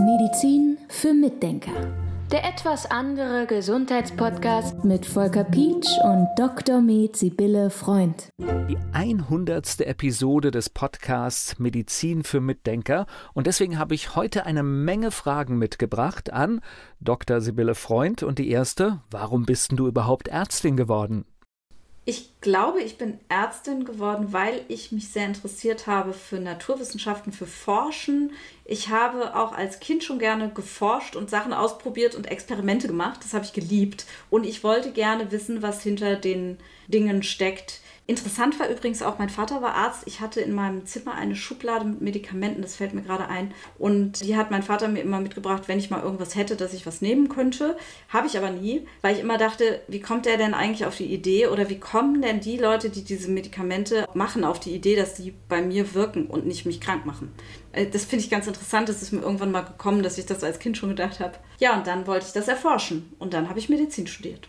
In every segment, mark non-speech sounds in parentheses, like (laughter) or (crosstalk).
Medizin für Mitdenker. Der etwas andere Gesundheitspodcast mit Volker Pietsch und Dr. Med Sibylle Freund. Die 100. Episode des Podcasts Medizin für Mitdenker. Und deswegen habe ich heute eine Menge Fragen mitgebracht an Dr. Sibylle Freund. Und die erste, warum bist du überhaupt Ärztin geworden? Ich glaube, ich bin Ärztin geworden, weil ich mich sehr interessiert habe für Naturwissenschaften, für Forschen. Ich habe auch als Kind schon gerne geforscht und Sachen ausprobiert und Experimente gemacht. Das habe ich geliebt. Und ich wollte gerne wissen, was hinter den Dingen steckt, Interessant war übrigens auch, mein Vater war Arzt. Ich hatte in meinem Zimmer eine Schublade mit Medikamenten, das fällt mir gerade ein. Und die hat mein Vater mir immer mitgebracht, wenn ich mal irgendwas hätte, dass ich was nehmen könnte. Habe ich aber nie, weil ich immer dachte, wie kommt der denn eigentlich auf die Idee oder wie kommen denn die Leute, die diese Medikamente machen, auf die Idee, dass die bei mir wirken und nicht mich krank machen? Äh, das finde ich ganz interessant. Das ist mir irgendwann mal gekommen, dass ich das als Kind schon gedacht habe. Ja, und dann wollte ich das erforschen. Und dann habe ich Medizin studiert.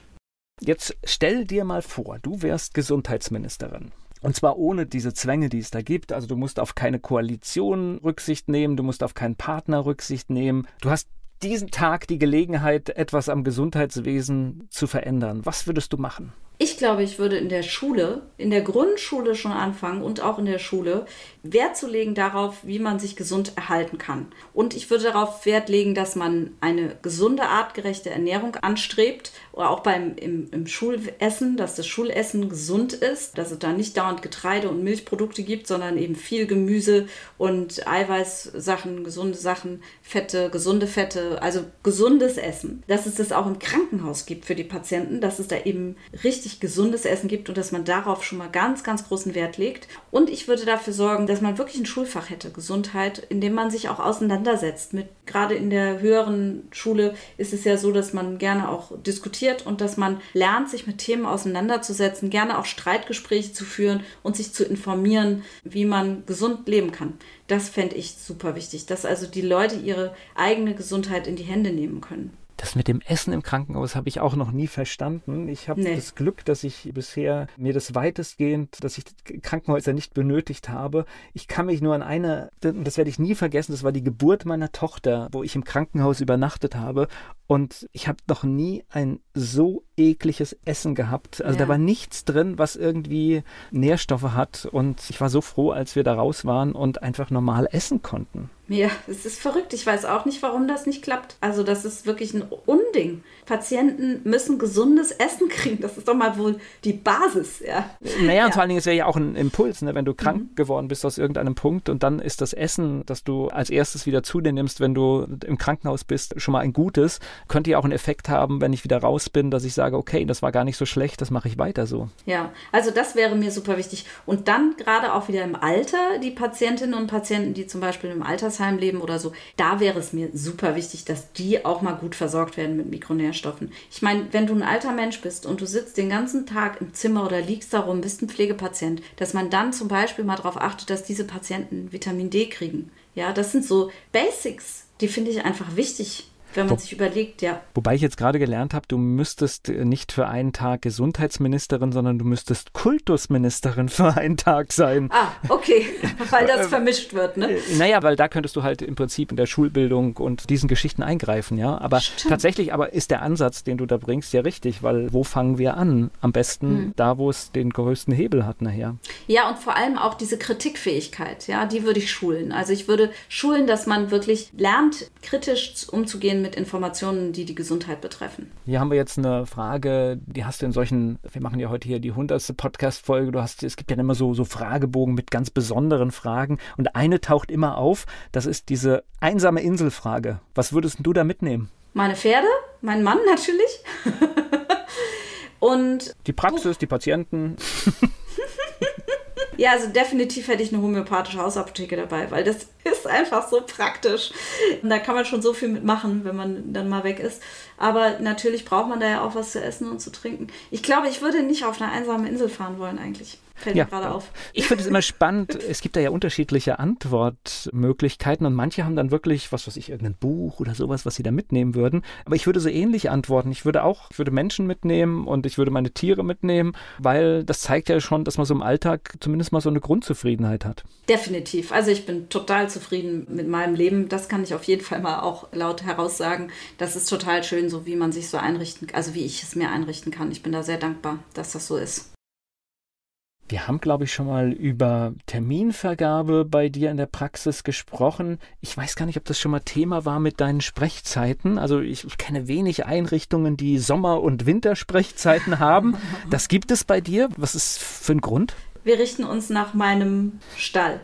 Jetzt stell dir mal vor, du wärst Gesundheitsministerin. Und zwar ohne diese Zwänge, die es da gibt. Also du musst auf keine Koalition Rücksicht nehmen, du musst auf keinen Partner Rücksicht nehmen. Du hast diesen Tag die Gelegenheit, etwas am Gesundheitswesen zu verändern. Was würdest du machen? Ich glaube, ich würde in der Schule, in der Grundschule schon anfangen und auch in der Schule Wert zu legen darauf, wie man sich gesund erhalten kann. Und ich würde darauf Wert legen, dass man eine gesunde, artgerechte Ernährung anstrebt oder auch beim im, im Schulessen, dass das Schulessen gesund ist, dass es da nicht dauernd Getreide und Milchprodukte gibt, sondern eben viel Gemüse und Eiweißsachen, gesunde Sachen, Fette, gesunde Fette, also gesundes Essen. Dass es das auch im Krankenhaus gibt für die Patienten, dass es da eben richtig richtig gesundes Essen gibt und dass man darauf schon mal ganz, ganz großen Wert legt. Und ich würde dafür sorgen, dass man wirklich ein Schulfach hätte, Gesundheit, in dem man sich auch auseinandersetzt. Mit gerade in der höheren Schule ist es ja so, dass man gerne auch diskutiert und dass man lernt, sich mit Themen auseinanderzusetzen, gerne auch Streitgespräche zu führen und sich zu informieren, wie man gesund leben kann. Das fände ich super wichtig, dass also die Leute ihre eigene Gesundheit in die Hände nehmen können. Das mit dem Essen im Krankenhaus habe ich auch noch nie verstanden. Ich habe nee. das Glück, dass ich bisher mir das weitestgehend, dass ich Krankenhäuser nicht benötigt habe. Ich kann mich nur an eine, das werde ich nie vergessen, das war die Geburt meiner Tochter, wo ich im Krankenhaus übernachtet habe. Und ich habe noch nie ein so ekliges Essen gehabt. Also ja. da war nichts drin, was irgendwie Nährstoffe hat. Und ich war so froh, als wir da raus waren und einfach normal essen konnten. Ja, es ist verrückt. Ich weiß auch nicht, warum das nicht klappt. Also das ist wirklich ein Unding. Patienten müssen gesundes Essen kriegen. Das ist doch mal wohl die Basis. Ja. Naja, und vor allen Dingen, es wäre ja auch ein Impuls, ne? wenn du krank mhm. geworden bist aus irgendeinem Punkt und dann ist das Essen, das du als erstes wieder zu dir nimmst, wenn du im Krankenhaus bist, schon mal ein gutes. Könnte ja auch einen Effekt haben, wenn ich wieder raus bin, dass ich sage, okay, das war gar nicht so schlecht, das mache ich weiter so. Ja, also das wäre mir super wichtig. Und dann gerade auch wieder im Alter, die Patientinnen und Patienten, die zum Beispiel im Altersheim leben oder so, da wäre es mir super wichtig, dass die auch mal gut versorgt werden mit Mikronährstoffen. Nährstoffen. Ich meine, wenn du ein alter Mensch bist und du sitzt den ganzen Tag im Zimmer oder liegst darum, bist ein Pflegepatient, dass man dann zum Beispiel mal darauf achtet, dass diese Patienten Vitamin D kriegen. Ja, das sind so Basics, die finde ich einfach wichtig wenn man Wo, sich überlegt, ja. Wobei ich jetzt gerade gelernt habe, du müsstest äh, nicht für einen Tag Gesundheitsministerin, sondern du müsstest Kultusministerin (laughs) für einen Tag sein. Ah, okay, (laughs) weil das vermischt wird, ne? Äh, naja, weil da könntest du halt im Prinzip in der Schulbildung und diesen Geschichten eingreifen, ja. Aber Stimmt. tatsächlich aber ist der Ansatz, den du da bringst, ja richtig, weil wo fangen wir an? Am besten hm. da, wo es den größten Hebel hat nachher. Ja, und vor allem auch diese Kritikfähigkeit, ja, die würde ich schulen. Also ich würde schulen, dass man wirklich lernt, kritisch umzugehen mit Informationen, die die Gesundheit betreffen. Hier haben wir jetzt eine Frage, die hast du in solchen, wir machen ja heute hier die 100. Podcast-Folge, du hast, es gibt ja immer so, so Fragebogen mit ganz besonderen Fragen und eine taucht immer auf, das ist diese einsame Inselfrage. Was würdest du da mitnehmen? Meine Pferde, mein Mann natürlich. (laughs) und die Praxis, die Patienten. (laughs) Ja, also definitiv hätte ich eine homöopathische Hausapotheke dabei, weil das ist einfach so praktisch. Und da kann man schon so viel mitmachen, wenn man dann mal weg ist. Aber natürlich braucht man da ja auch was zu essen und zu trinken. Ich glaube, ich würde nicht auf eine einsame Insel fahren wollen eigentlich. Fällt ja, mir gerade auf. Ich finde es immer spannend. Es gibt da ja unterschiedliche Antwortmöglichkeiten und manche haben dann wirklich, was weiß ich, irgendein Buch oder sowas, was sie da mitnehmen würden. Aber ich würde so ähnlich antworten. Ich würde auch, ich würde Menschen mitnehmen und ich würde meine Tiere mitnehmen, weil das zeigt ja schon, dass man so im Alltag zumindest mal so eine Grundzufriedenheit hat. Definitiv. Also ich bin total zufrieden mit meinem Leben. Das kann ich auf jeden Fall mal auch laut heraussagen. Das ist total schön, so wie man sich so einrichten, also wie ich es mir einrichten kann. Ich bin da sehr dankbar, dass das so ist. Wir haben, glaube ich, schon mal über Terminvergabe bei dir in der Praxis gesprochen. Ich weiß gar nicht, ob das schon mal Thema war mit deinen Sprechzeiten. Also ich, ich kenne wenig Einrichtungen, die Sommer- und Wintersprechzeiten haben. (laughs) Das gibt es bei dir. Was ist für ein Grund? Wir richten uns nach meinem Stall.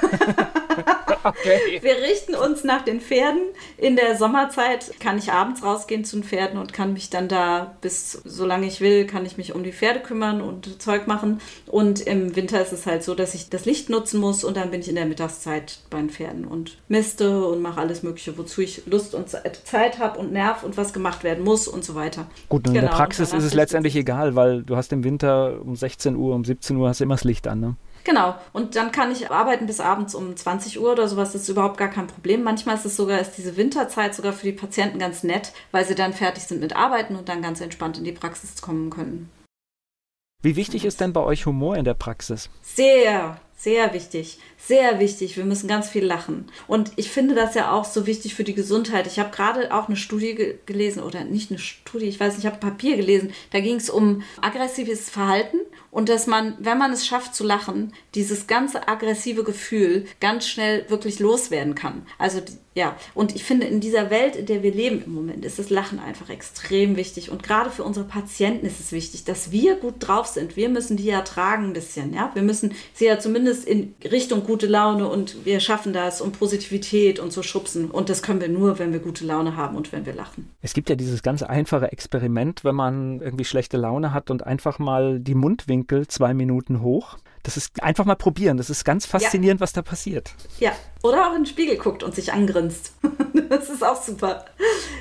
(laughs) (laughs) okay. Wir richten uns nach den Pferden. In der Sommerzeit kann ich abends rausgehen zu den Pferden und kann mich dann da bis solange ich will, kann ich mich um die Pferde kümmern und Zeug machen. Und im Winter ist es halt so, dass ich das Licht nutzen muss und dann bin ich in der Mittagszeit bei den Pferden und miste und mache alles Mögliche, wozu ich Lust und Zeit habe und Nerv und was gemacht werden muss und so weiter. Gut, und genau, in der genau, Praxis ist es letztendlich egal, weil du hast im Winter um 16 Uhr, um 17 Uhr hast du immer das Licht an, ne? Genau. Und dann kann ich arbeiten bis abends um 20 Uhr oder sowas. Das ist überhaupt gar kein Problem. Manchmal ist es sogar, ist diese Winterzeit sogar für die Patienten ganz nett, weil sie dann fertig sind mit Arbeiten und dann ganz entspannt in die Praxis kommen können. Wie wichtig ist denn bei euch Humor in der Praxis? Sehr, sehr wichtig. Sehr wichtig. Wir müssen ganz viel lachen. Und ich finde das ja auch so wichtig für die Gesundheit. Ich habe gerade auch eine Studie ge gelesen, oder nicht eine Studie, ich weiß nicht, ich habe Papier gelesen. Da ging es um aggressives Verhalten und dass man, wenn man es schafft zu lachen, dieses ganze aggressive Gefühl ganz schnell wirklich loswerden kann. Also ja, und ich finde, in dieser Welt, in der wir leben im Moment, ist das Lachen einfach extrem wichtig. Und gerade für unsere Patienten ist es wichtig, dass wir gut drauf sind. Wir müssen die ja tragen ein bisschen, ja. Wir müssen sie ja zumindest in Richtung gute Laune und wir schaffen das und Positivität und so schubsen. Und das können wir nur, wenn wir gute Laune haben und wenn wir lachen. Es gibt ja dieses ganz einfache Experiment, wenn man irgendwie schlechte Laune hat und einfach mal die Mundwinkel zwei Minuten hoch das ist einfach mal probieren. Das ist ganz faszinierend, ja. was da passiert. Ja, oder auch in den Spiegel guckt und sich angrinst. (laughs) das ist auch super.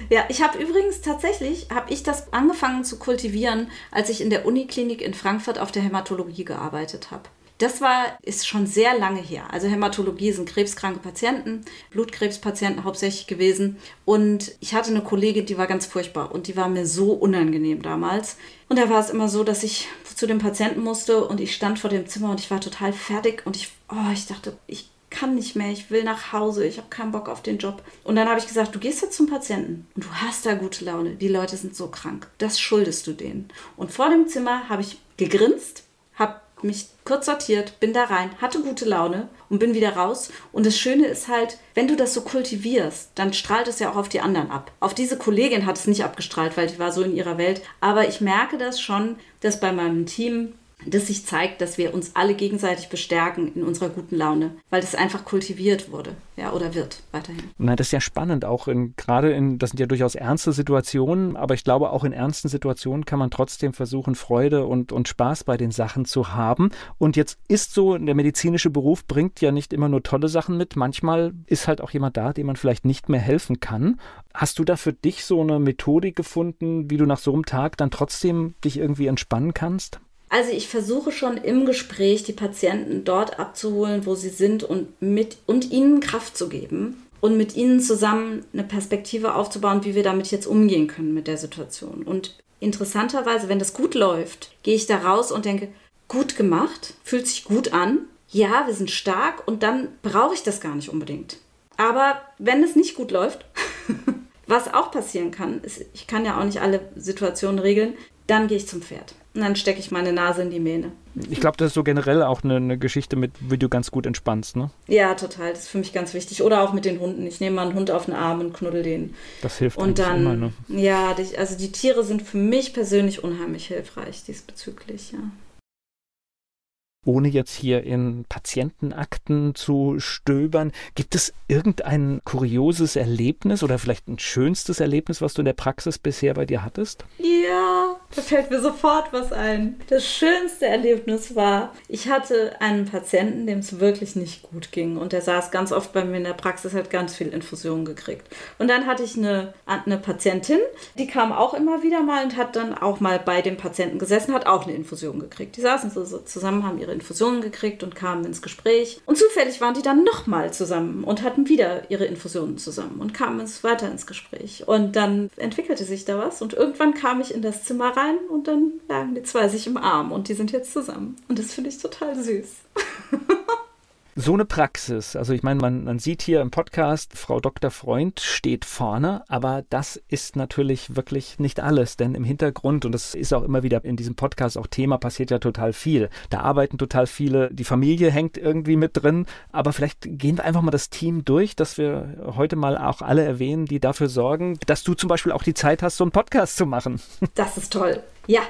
Ja, ich habe übrigens tatsächlich, habe ich das angefangen zu kultivieren, als ich in der Uniklinik in Frankfurt auf der Hämatologie gearbeitet habe. Das war, ist schon sehr lange her. Also Hämatologie sind krebskranke Patienten, Blutkrebspatienten hauptsächlich gewesen. Und ich hatte eine Kollegin, die war ganz furchtbar und die war mir so unangenehm damals. Und da war es immer so, dass ich zu dem Patienten musste und ich stand vor dem Zimmer und ich war total fertig und ich, oh, ich dachte, ich kann nicht mehr, ich will nach Hause, ich habe keinen Bock auf den Job. Und dann habe ich gesagt, du gehst jetzt zum Patienten und du hast da gute Laune. Die Leute sind so krank. Das schuldest du denen. Und vor dem Zimmer habe ich gegrinst, habe mich kurz sortiert, bin da rein, hatte gute Laune und bin wieder raus. Und das Schöne ist halt, wenn du das so kultivierst, dann strahlt es ja auch auf die anderen ab. Auf diese Kollegin hat es nicht abgestrahlt, weil die war so in ihrer Welt. Aber ich merke das schon, dass bei meinem Team das sich zeigt, dass wir uns alle gegenseitig bestärken in unserer guten Laune, weil das einfach kultiviert wurde, ja, oder wird weiterhin. Na, das ist ja spannend, auch in, gerade in, das sind ja durchaus ernste Situationen, aber ich glaube, auch in ernsten Situationen kann man trotzdem versuchen, Freude und, und Spaß bei den Sachen zu haben. Und jetzt ist so, der medizinische Beruf bringt ja nicht immer nur tolle Sachen mit, manchmal ist halt auch jemand da, dem man vielleicht nicht mehr helfen kann. Hast du da für dich so eine Methodik gefunden, wie du nach so einem Tag dann trotzdem dich irgendwie entspannen kannst? Also ich versuche schon im Gespräch die Patienten dort abzuholen, wo sie sind und mit und ihnen Kraft zu geben und mit ihnen zusammen eine Perspektive aufzubauen, wie wir damit jetzt umgehen können mit der Situation. Und interessanterweise, wenn das gut läuft, gehe ich da raus und denke, gut gemacht, fühlt sich gut an. Ja, wir sind stark und dann brauche ich das gar nicht unbedingt. Aber wenn es nicht gut läuft, (laughs) was auch passieren kann, ist, ich kann ja auch nicht alle Situationen regeln, dann gehe ich zum Pferd. Und dann stecke ich meine Nase in die Mähne. Ich glaube, das ist so generell auch eine, eine, Geschichte, mit wie du ganz gut entspannst, ne? Ja, total. Das ist für mich ganz wichtig. Oder auch mit den Hunden. Ich nehme mal einen Hund auf den Arm und knuddel den. Das hilft und dann, immer, ne? Ja, also die Tiere sind für mich persönlich unheimlich hilfreich diesbezüglich, ja ohne jetzt hier in Patientenakten zu stöbern, gibt es irgendein kurioses Erlebnis oder vielleicht ein schönstes Erlebnis, was du in der Praxis bisher bei dir hattest? Ja, da fällt mir sofort was ein. Das schönste Erlebnis war, ich hatte einen Patienten, dem es wirklich nicht gut ging. Und der saß ganz oft bei mir in der Praxis, hat ganz viel Infusionen gekriegt. Und dann hatte ich eine, eine Patientin, die kam auch immer wieder mal und hat dann auch mal bei dem Patienten gesessen, hat auch eine Infusion gekriegt. Die saßen so, so zusammen, haben ihre Infusionen gekriegt und kamen ins Gespräch. Und zufällig waren die dann nochmal zusammen und hatten wieder ihre Infusionen zusammen und kamen weiter ins Gespräch. Und dann entwickelte sich da was und irgendwann kam ich in das Zimmer rein und dann lagen die zwei sich im Arm und die sind jetzt zusammen. Und das finde ich total süß. (laughs) so eine Praxis, also ich meine, man, man sieht hier im Podcast, Frau Dr. Freund steht vorne, aber das ist natürlich wirklich nicht alles, denn im Hintergrund, und das ist auch immer wieder in diesem Podcast auch Thema, passiert ja total viel. Da arbeiten total viele, die Familie hängt irgendwie mit drin, aber vielleicht gehen wir einfach mal das Team durch, dass wir heute mal auch alle erwähnen, die dafür sorgen, dass du zum Beispiel auch die Zeit hast, so einen Podcast zu machen. Das ist toll. Ja,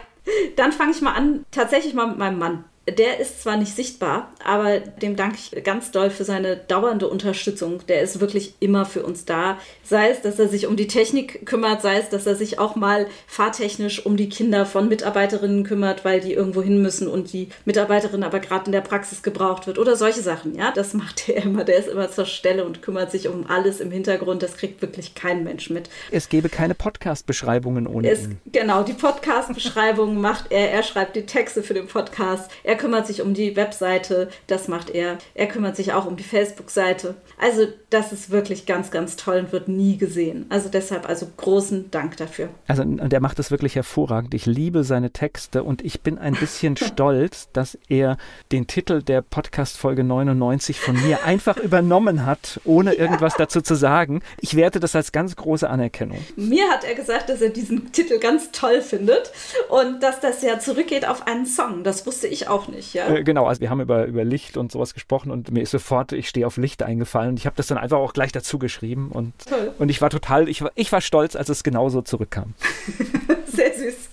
dann fange ich mal an, tatsächlich mal mit meinem Mann der ist zwar nicht sichtbar, aber dem danke ich ganz doll für seine dauernde Unterstützung. Der ist wirklich immer für uns da. Sei es, dass er sich um die Technik kümmert, sei es, dass er sich auch mal fahrtechnisch um die Kinder von Mitarbeiterinnen kümmert, weil die irgendwo hin müssen und die Mitarbeiterin aber gerade in der Praxis gebraucht wird oder solche Sachen. Ja, das macht er immer. Der ist immer zur Stelle und kümmert sich um alles im Hintergrund. Das kriegt wirklich kein Mensch mit. Es gäbe keine Podcast-Beschreibungen ohne es, ihn. Genau, die Podcast-Beschreibungen macht er. Er schreibt die Texte für den Podcast. Er kümmert sich um die Webseite, das macht er. Er kümmert sich auch um die Facebook-Seite. Also das ist wirklich ganz, ganz toll und wird nie gesehen. Also deshalb also großen Dank dafür. Also der macht das wirklich hervorragend. Ich liebe seine Texte und ich bin ein bisschen (laughs) stolz, dass er den Titel der Podcast-Folge 99 von mir einfach (laughs) übernommen hat, ohne ja. irgendwas dazu zu sagen. Ich werte das als ganz große Anerkennung. Mir hat er gesagt, dass er diesen Titel ganz toll findet und dass das ja zurückgeht auf einen Song. Das wusste ich auch nicht, ja. Äh, genau, also wir haben über, über Licht und sowas gesprochen und mir ist sofort, ich stehe auf Licht eingefallen und ich habe das dann einfach auch gleich dazu geschrieben und, Toll. und ich war total, ich war, ich war stolz, als es genauso zurückkam. (laughs) Sehr süß.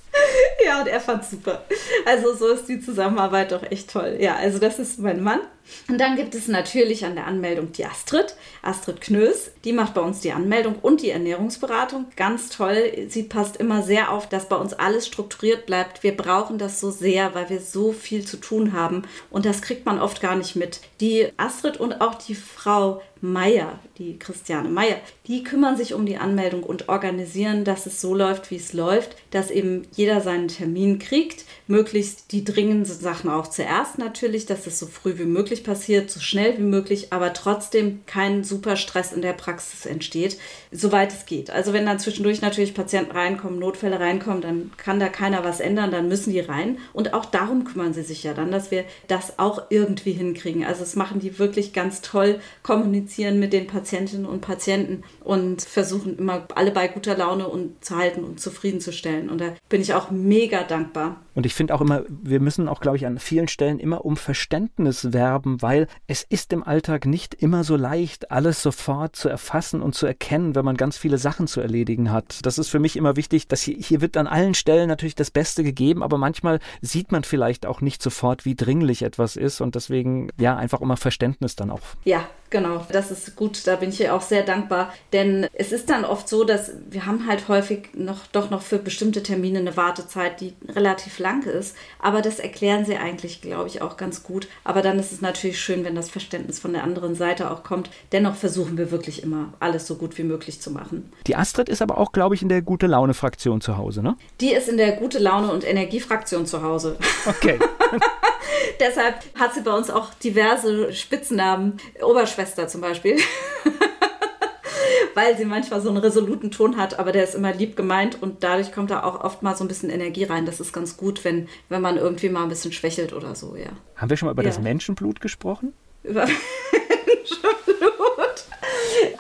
Ja, und er fand super. Also so ist die Zusammenarbeit doch echt toll. Ja, also das ist mein Mann. Und dann gibt es natürlich an der Anmeldung die Astrid, Astrid Knös. Die macht bei uns die Anmeldung und die Ernährungsberatung. Ganz toll. Sie passt immer sehr auf, dass bei uns alles strukturiert bleibt. Wir brauchen das so sehr, weil wir so viel zu tun haben. Und das kriegt man oft gar nicht mit. Die Astrid und auch die Frau Meier, die Christiane Meier, die kümmern sich um die Anmeldung und organisieren, dass es so läuft, wie es läuft, dass eben jeder seinen Termin kriegt möglichst die dringenden Sachen auch zuerst natürlich, dass es so früh wie möglich passiert, so schnell wie möglich, aber trotzdem kein super Stress in der Praxis entsteht, soweit es geht. Also wenn dann zwischendurch natürlich Patienten reinkommen, Notfälle reinkommen, dann kann da keiner was ändern, dann müssen die rein. Und auch darum kümmern sie sich ja dann, dass wir das auch irgendwie hinkriegen. Also es machen die wirklich ganz toll, kommunizieren mit den Patientinnen und Patienten und versuchen immer alle bei guter Laune und zu halten und zufriedenzustellen. Und da bin ich auch mega dankbar. Und ich finde auch immer, wir müssen auch, glaube ich, an vielen Stellen immer um Verständnis werben, weil es ist im Alltag nicht immer so leicht, alles sofort zu erfassen und zu erkennen, wenn man ganz viele Sachen zu erledigen hat. Das ist für mich immer wichtig, dass hier, hier wird an allen Stellen natürlich das Beste gegeben, aber manchmal sieht man vielleicht auch nicht sofort, wie dringlich etwas ist und deswegen, ja, einfach immer Verständnis dann auch. Ja, Genau, das ist gut, da bin ich ihr auch sehr dankbar, denn es ist dann oft so, dass wir haben halt häufig noch doch noch für bestimmte Termine eine Wartezeit, die relativ lang ist, aber das erklären sie eigentlich, glaube ich, auch ganz gut. Aber dann ist es natürlich schön, wenn das Verständnis von der anderen Seite auch kommt. Dennoch versuchen wir wirklich immer alles so gut wie möglich zu machen. Die Astrid ist aber auch, glaube ich, in der gute Laune Fraktion zu Hause, ne? Die ist in der gute Laune und Energiefraktion zu Hause. Okay. (laughs) (laughs) Deshalb hat sie bei uns auch diverse Spitznamen. Oberschwester zum Beispiel. (laughs) Weil sie manchmal so einen resoluten Ton hat, aber der ist immer lieb gemeint und dadurch kommt da auch oft mal so ein bisschen Energie rein. Das ist ganz gut, wenn, wenn man irgendwie mal ein bisschen schwächelt oder so, ja. Haben wir schon mal über ja. das Menschenblut gesprochen? Über (laughs)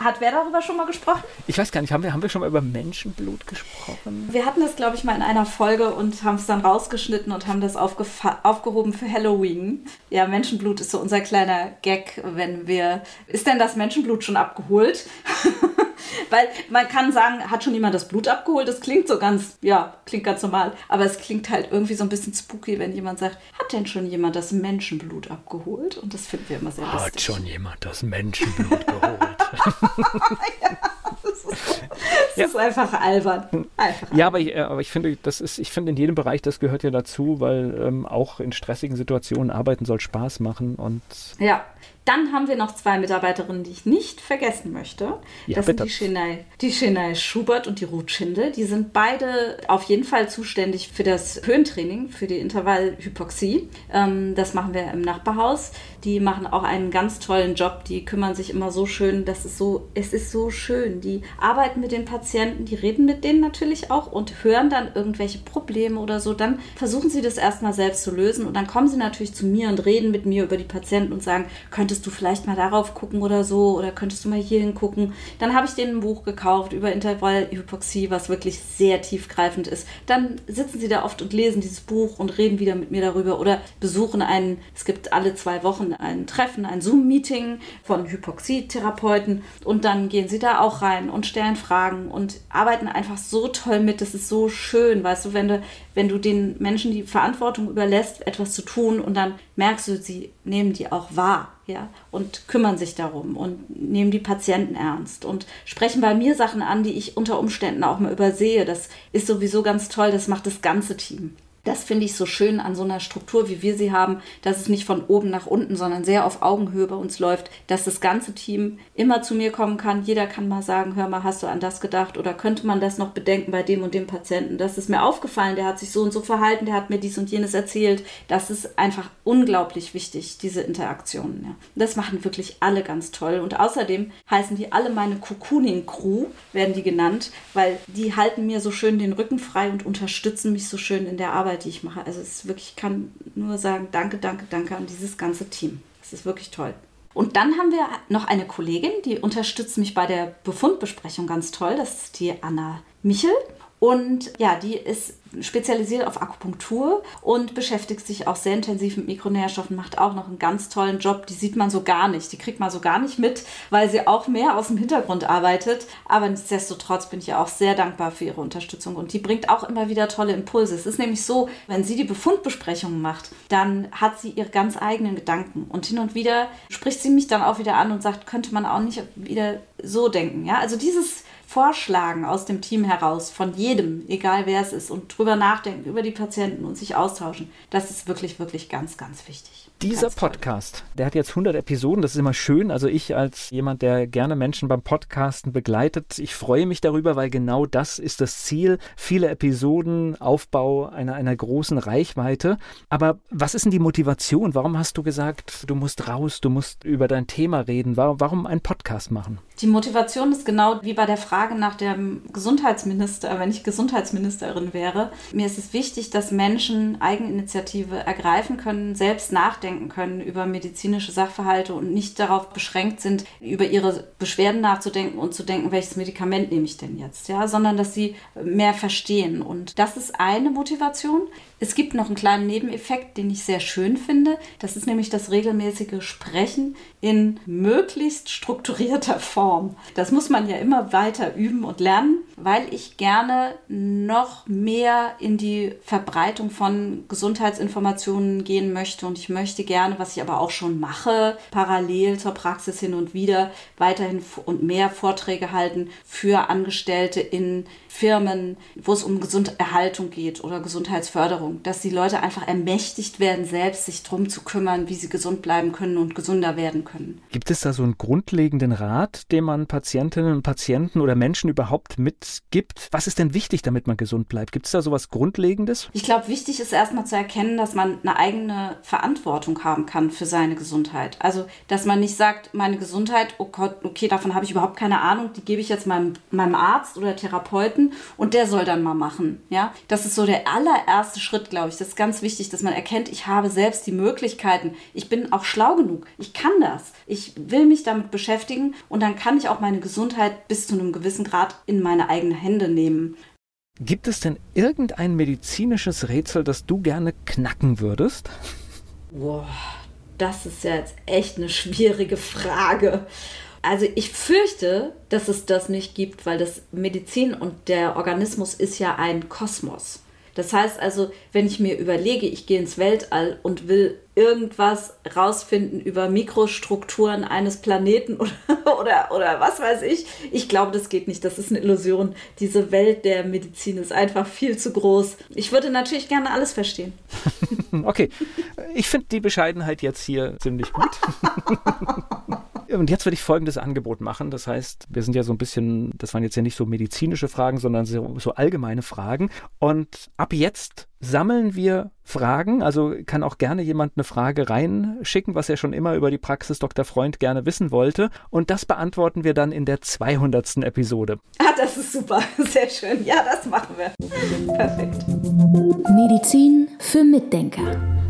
hat wer darüber schon mal gesprochen? Ich weiß gar nicht, haben wir, haben wir schon mal über Menschenblut gesprochen? Wir hatten das, glaube ich, mal in einer Folge und haben es dann rausgeschnitten und haben das aufgehoben für Halloween. Ja, Menschenblut ist so unser kleiner Gag, wenn wir. Ist denn das Menschenblut schon abgeholt? (laughs) Weil man kann sagen, hat schon jemand das Blut abgeholt? Das klingt so ganz, ja, klingt ganz normal. Aber es klingt halt irgendwie so ein bisschen spooky, wenn jemand sagt, hat denn schon jemand das Menschenblut abgeholt? Und das finden wir immer sehr lustig. Hat schon jemand das Menschenblut geholt? (laughs) ja, das ist, das ja. ist einfach albern. Einfach ja, aber ich, äh, aber ich finde, das ist, ich finde in jedem Bereich, das gehört ja dazu, weil ähm, auch in stressigen Situationen arbeiten soll Spaß machen und. Ja, dann haben wir noch zwei Mitarbeiterinnen, die ich nicht vergessen möchte. Ja, das bitte. sind die Chenai, die Chenai Schubert und die Ruth Schinde. Die sind beide auf jeden Fall zuständig für das Höhentraining, für die Intervallhypoxie. Ähm, das machen wir im Nachbarhaus. Die machen auch einen ganz tollen Job. Die kümmern sich immer so schön. Das ist so, es ist so schön. Die arbeiten mit den Patienten, die reden mit denen natürlich auch und hören dann irgendwelche Probleme oder so. Dann versuchen sie das erstmal selbst zu lösen und dann kommen sie natürlich zu mir und reden mit mir über die Patienten und sagen, könntest könntest du vielleicht mal darauf gucken oder so oder könntest du mal hier hingucken. Dann habe ich denen ein Buch gekauft über Intervallhypoxie, was wirklich sehr tiefgreifend ist. Dann sitzen sie da oft und lesen dieses Buch und reden wieder mit mir darüber oder besuchen einen, es gibt alle zwei Wochen ein Treffen, ein Zoom-Meeting von Hypoxietherapeuten und dann gehen sie da auch rein und stellen Fragen und arbeiten einfach so toll mit. Das ist so schön, weißt du, wenn du, wenn du den Menschen die Verantwortung überlässt, etwas zu tun und dann merkst du, sie nehmen die auch wahr ja, und kümmern sich darum und nehmen die Patienten ernst und sprechen bei mir Sachen an, die ich unter Umständen auch mal übersehe. Das ist sowieso ganz toll, das macht das ganze Team. Das finde ich so schön an so einer Struktur, wie wir sie haben, dass es nicht von oben nach unten, sondern sehr auf Augenhöhe bei uns läuft, dass das ganze Team immer zu mir kommen kann. Jeder kann mal sagen, hör mal, hast du an das gedacht oder könnte man das noch bedenken bei dem und dem Patienten? Das ist mir aufgefallen, der hat sich so und so verhalten, der hat mir dies und jenes erzählt. Das ist einfach unglaublich wichtig, diese Interaktionen. Ja. Das machen wirklich alle ganz toll und außerdem heißen die alle meine Cocooning-Crew, werden die genannt, weil die halten mir so schön den Rücken frei und unterstützen mich so schön in der Arbeit Arbeit, die ich mache. Also es ist wirklich, ich kann nur sagen, danke, danke, danke an dieses ganze Team. Es ist wirklich toll. Und dann haben wir noch eine Kollegin, die unterstützt mich bei der Befundbesprechung ganz toll. Das ist die Anna Michel. Und ja, die ist spezialisiert auf Akupunktur und beschäftigt sich auch sehr intensiv mit Mikronährstoffen, macht auch noch einen ganz tollen Job. Die sieht man so gar nicht, die kriegt man so gar nicht mit, weil sie auch mehr aus dem Hintergrund arbeitet. Aber nichtsdestotrotz bin ich ihr auch sehr dankbar für ihre Unterstützung und die bringt auch immer wieder tolle Impulse. Es ist nämlich so, wenn sie die Befundbesprechungen macht, dann hat sie ihre ganz eigenen Gedanken und hin und wieder spricht sie mich dann auch wieder an und sagt, könnte man auch nicht wieder so denken. Ja, also dieses vorschlagen aus dem Team heraus, von jedem, egal wer es ist, und drüber nachdenken, über die Patienten und sich austauschen, das ist wirklich, wirklich ganz, ganz wichtig. Dieser Podcast, der hat jetzt 100 Episoden, das ist immer schön. Also ich als jemand, der gerne Menschen beim Podcasten begleitet, ich freue mich darüber, weil genau das ist das Ziel. Viele Episoden, Aufbau einer, einer großen Reichweite. Aber was ist denn die Motivation? Warum hast du gesagt, du musst raus, du musst über dein Thema reden? Warum, warum einen Podcast machen? Die Motivation ist genau wie bei der Frage nach dem Gesundheitsminister, wenn ich Gesundheitsministerin wäre. Mir ist es wichtig, dass Menschen Eigeninitiative ergreifen können, selbst nachdenken können über medizinische Sachverhalte und nicht darauf beschränkt sind, über ihre Beschwerden nachzudenken und zu denken, welches Medikament nehme ich denn jetzt, ja, sondern dass sie mehr verstehen. Und das ist eine Motivation. Es gibt noch einen kleinen Nebeneffekt, den ich sehr schön finde. Das ist nämlich das regelmäßige Sprechen in möglichst strukturierter Form. Das muss man ja immer weiter üben und lernen, weil ich gerne noch mehr in die Verbreitung von Gesundheitsinformationen gehen möchte. Und ich möchte gerne, was ich aber auch schon mache, parallel zur Praxis hin und wieder weiterhin und mehr Vorträge halten für Angestellte in Firmen, wo es um Gesunderhaltung geht oder Gesundheitsförderung, dass die Leute einfach ermächtigt werden, selbst sich darum zu kümmern, wie sie gesund bleiben können und gesünder werden können. Gibt es da so einen grundlegenden Rat, den man Patientinnen und Patienten oder Menschen überhaupt mitgibt? Was ist denn wichtig, damit man gesund bleibt? Gibt es da so was Grundlegendes? Ich glaube, wichtig ist erstmal zu erkennen, dass man eine eigene Verantwortung haben kann für seine Gesundheit. Also, dass man nicht sagt, meine Gesundheit, oh Gott, okay, davon habe ich überhaupt keine Ahnung, die gebe ich jetzt meinem, meinem Arzt oder Therapeuten und der soll dann mal machen. Ja, das ist so der allererste Schritt, glaube ich. Das ist ganz wichtig, dass man erkennt, ich habe selbst die Möglichkeiten. Ich bin auch schlau genug. Ich kann das. Ich will mich damit beschäftigen und dann kann ich auch meine Gesundheit bis zu einem gewissen Grad in meine eigenen Hände nehmen. Gibt es denn irgendein medizinisches Rätsel, das du gerne knacken würdest? Boah, das ist ja jetzt echt eine schwierige Frage. Also ich fürchte, dass es das nicht gibt, weil das Medizin und der Organismus ist ja ein Kosmos. Das heißt also, wenn ich mir überlege, ich gehe ins Weltall und will irgendwas rausfinden über Mikrostrukturen eines Planeten (laughs) oder, oder, oder was weiß ich. Ich glaube, das geht nicht. Das ist eine Illusion. Diese Welt der Medizin ist einfach viel zu groß. Ich würde natürlich gerne alles verstehen. (laughs) okay. Ich finde die Bescheidenheit jetzt hier ziemlich gut. (laughs) Und jetzt würde ich folgendes Angebot machen. Das heißt, wir sind ja so ein bisschen, das waren jetzt ja nicht so medizinische Fragen, sondern so, so allgemeine Fragen. Und ab jetzt sammeln wir Fragen. Also kann auch gerne jemand eine Frage reinschicken, was er schon immer über die Praxis Dr. Freund gerne wissen wollte. Und das beantworten wir dann in der 200. Episode. Ah, das ist super. (laughs) Sehr schön. Ja, das machen wir. Perfekt. Medizin für Mitdenker.